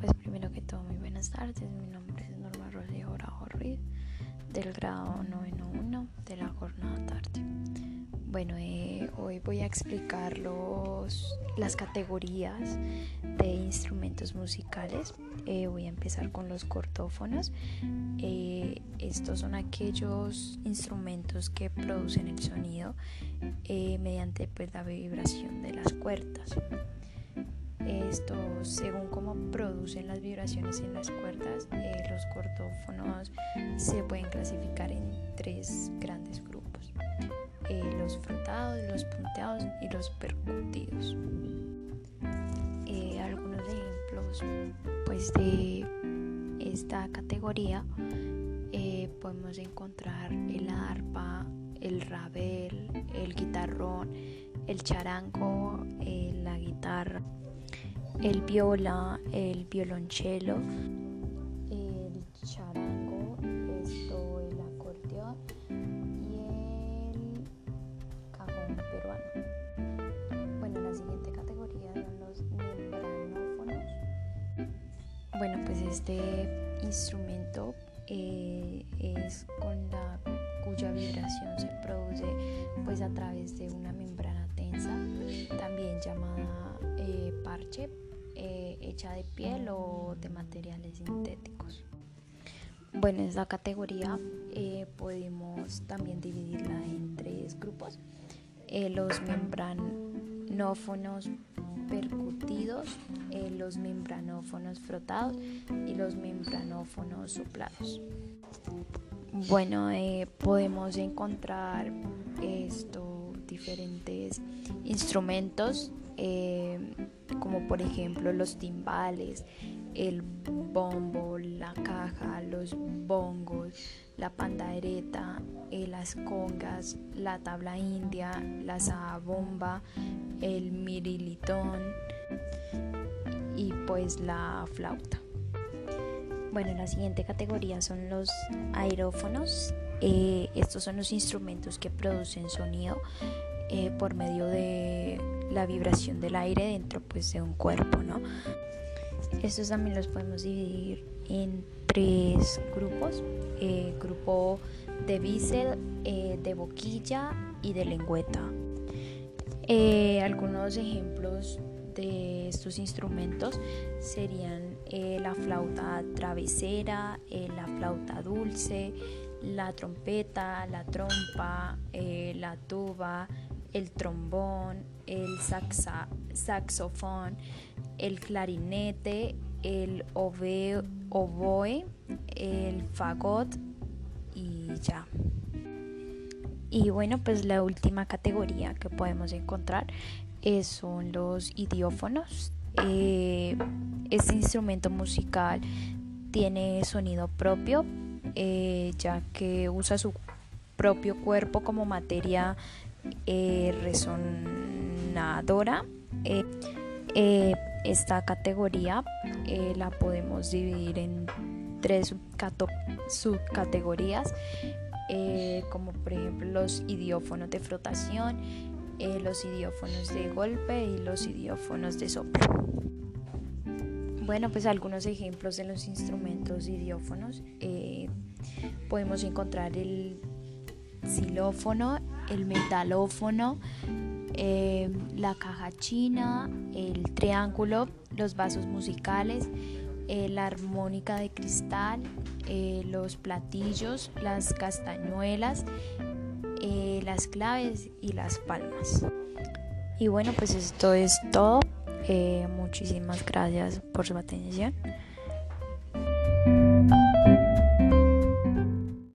pues primero que todo, muy buenas tardes. Mi nombre es Norma Rocío Bravo Ruiz, del grado 91 de la jornada tarde. Bueno, eh, hoy voy a explicar los, las categorías de instrumentos musicales. Eh, voy a empezar con los cortófonos. Eh, estos son aquellos instrumentos que producen el sonido mediante pues, la vibración de las cuerdas. Esto, según cómo producen las vibraciones en las cuerdas, eh, los cortófonos se pueden clasificar en tres grandes grupos: eh, los frotados, los punteados y los percutidos. Eh, algunos ejemplos, pues, de esta categoría podemos encontrar el arpa, el rabel, el guitarrón, el charango, la guitarra el viola, el violonchelo, el charango, esto, el acordeón y el cajón peruano. Bueno, la siguiente categoría son los membranófonos. Bueno, pues este instrumento eh, es con la cuya vibración se produce pues a través de una membrana tensa, también llamada eh, parche eh, hecha de piel o de materiales sintéticos. Bueno, esta categoría eh, podemos también dividirla en tres grupos. Eh, los membranófonos percutidos, los membranófonos frotados y los membranófonos soplados. Bueno, podemos encontrar estos diferentes instrumentos como por ejemplo los timbales, el bombo, la caja, los bongos, la pandereta, eh, las congas, la tabla india, la bomba, el mirilitón y pues la flauta. Bueno, la siguiente categoría son los aerófonos. Eh, estos son los instrumentos que producen sonido eh, por medio de la vibración del aire dentro pues, de un cuerpo. ¿no? Estos también los podemos dividir en tres grupos. Eh, grupo de bisel, eh, de boquilla y de lengüeta. algunos ejemplos de estos instrumentos serían la flauta travesera, la flauta dulce, la trompeta, la trompa, la tuba, el trombón, el saxofón, el clarinete, el oboe, el fagot y ya. Y bueno, pues la última categoría que podemos encontrar son los idiófonos. Eh, este instrumento musical tiene sonido propio, eh, ya que usa su propio cuerpo como materia eh, resonadora. Eh, eh, esta categoría la podemos dividir en tres subcategorías, como por ejemplo los idiófonos de frotación, los idiófonos de golpe y los idiófonos de soplo. Bueno, pues algunos ejemplos de los instrumentos idiófonos. podemos encontrar el xilófono, el metalófono, eh, la caja china, el triángulo, los vasos musicales, eh, la armónica de cristal, eh, los platillos, las castañuelas, las claves y las palmas. Y bueno, pues esto es todo. muchísimas gracias por su atención.